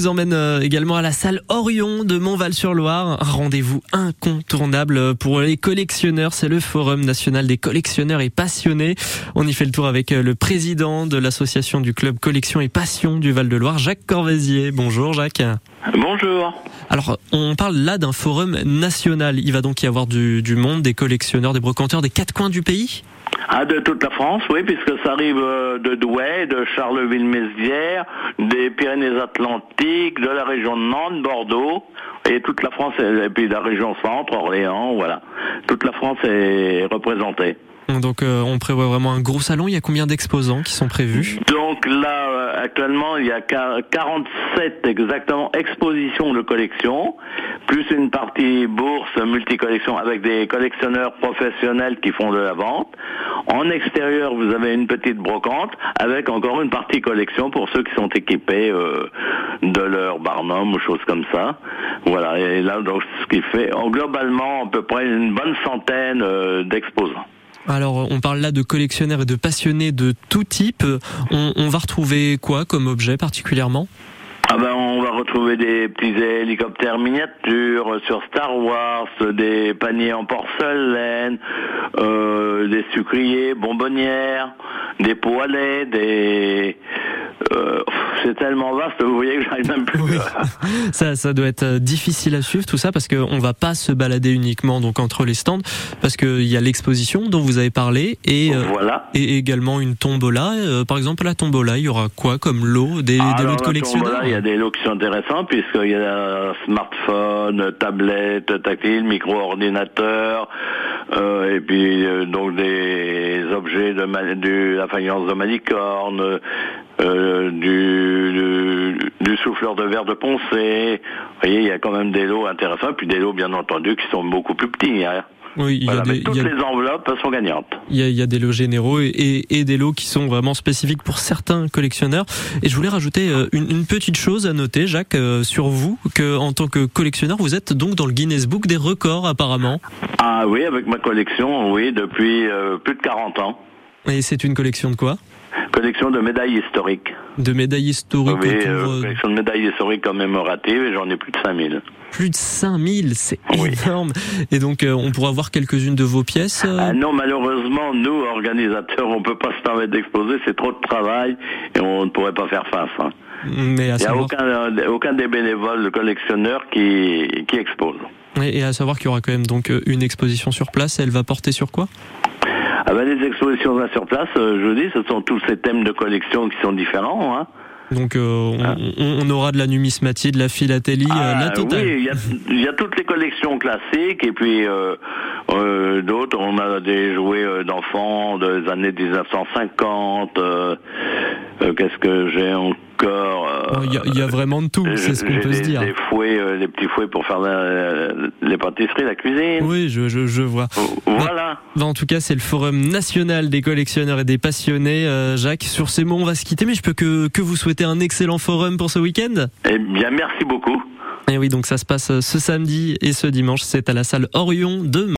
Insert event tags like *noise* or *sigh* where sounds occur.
vous emmène euh, également à la salle Orion de Montval-sur-Loire. Rendez-vous incontournable pour les collectionneurs. C'est le Forum national des collectionneurs et passionnés. On y fait le tour avec euh, le président de l'association du club Collection et Passion du Val-de-Loire, Jacques Corvézier. Bonjour Jacques. Bonjour. Alors, on parle là d'un forum national. Il va donc y avoir du, du monde, des collectionneurs, des brocanteurs des quatre coins du pays? Ah, de toute la France, oui, puisque ça arrive euh, de Douai, de Charleville-Mézières, des Pyrénées-Atlantiques, de la région de Nantes, Bordeaux, et toute la France, et puis de la région centre, Orléans, voilà. Toute la France est représentée. Donc euh, on prévoit vraiment un gros salon. Il y a combien d'exposants qui sont prévus? Donc là, euh, actuellement, il y a 47 exactement expositions de collection, plus une partie bourse multicollection avec des collectionneurs professionnels qui font de la vente. En extérieur, vous avez une petite brocante avec encore une partie collection pour ceux qui sont équipés euh, de leur barnum ou choses comme ça. Voilà. Et là, donc, ce qui fait en globalement à peu près une bonne centaine d'exposants. Alors, on parle là de collectionneurs et de passionnés de tout type. On, va retrouver quoi comme objet particulièrement? Ah ben, on va retrouver des petits hélicoptères miniatures sur Star Wars, des paniers en porcelaine, euh, des sucriers, bonbonnières, des poêlets, des euh, c'est tellement vaste, vous voyez que j'arrive même plus. *laughs* ça, ça doit être euh, difficile à suivre tout ça parce qu'on va pas se balader uniquement donc entre les stands parce qu'il y a l'exposition dont vous avez parlé et euh, voilà. et également une tombola. par exemple, la tombola, il y aura quoi comme lot? Des, des lots de collectionneurs? Il y a des lots qui sont intéressants puisqu'il y a smartphone, tablette, tactile, micro-ordinateur. Euh, et puis donc des objets de, de la faïence de malicorne, euh, du, du, souffleur de verre de Poncé. Vous voyez, il y a quand même des lots intéressants, puis des lots bien entendu qui sont beaucoup plus petits. Hein. Oui, il y a des, toutes les enveloppes sont gagnantes. Il y, a, y a des lots généraux et, et, des lots qui sont vraiment spécifiques pour certains collectionneurs. Et je voulais rajouter euh, une, une petite chose à noter, Jacques, euh, sur vous, que en tant que collectionneur, vous êtes donc dans le Guinness Book des records apparemment. Ah oui, avec ma collection, oui, depuis plus de 40 ans. Et c'est une collection de quoi? Collection de médailles historiques. De médailles historiques Oui, euh, collection de médailles historiques commémoratives et j'en ai plus de 5000. Plus de 5000, c'est énorme. Et donc, euh, on pourra voir quelques-unes de vos pièces euh? Ah Non, malheureusement, nous, organisateurs, on peut pas se permettre d'exposer, c'est trop de travail et on ne pourrait pas faire face. Hein. Mais Il n'y a aucun, aucun des bénévoles collectionneurs qui, qui expose. Et à savoir qu'il y aura quand même donc une exposition sur place, elle va porter sur quoi? Ah ben, les expositions là sur place, euh, je dis, ce sont tous ces thèmes de collection qui sont différents. Hein. Donc euh, ah. on, aura de la numismatie, de la philatélie, euh, ah, la totale. Oui, il y, a, toutes les collections classiques et puis d'autres. On a des jouets d'enfants des années 1950. Qu'est-ce que j'ai encore il y, a vraiment de tout, c'est ce qu'on peut se dire. Des fouets, euh, les petits fouets pour faire les pâtisseries, la cuisine. Oui, je, je, je vois. Voilà. Bah, en tout cas, c'est le Forum national des collectionneurs et des passionnés. Euh, Jacques, sur ces mots, on va se quitter, mais je peux que, que vous souhaiter un excellent forum pour ce week-end. Eh bien, merci beaucoup. Et oui, donc ça se passe ce samedi et ce dimanche. C'est à la salle Orion de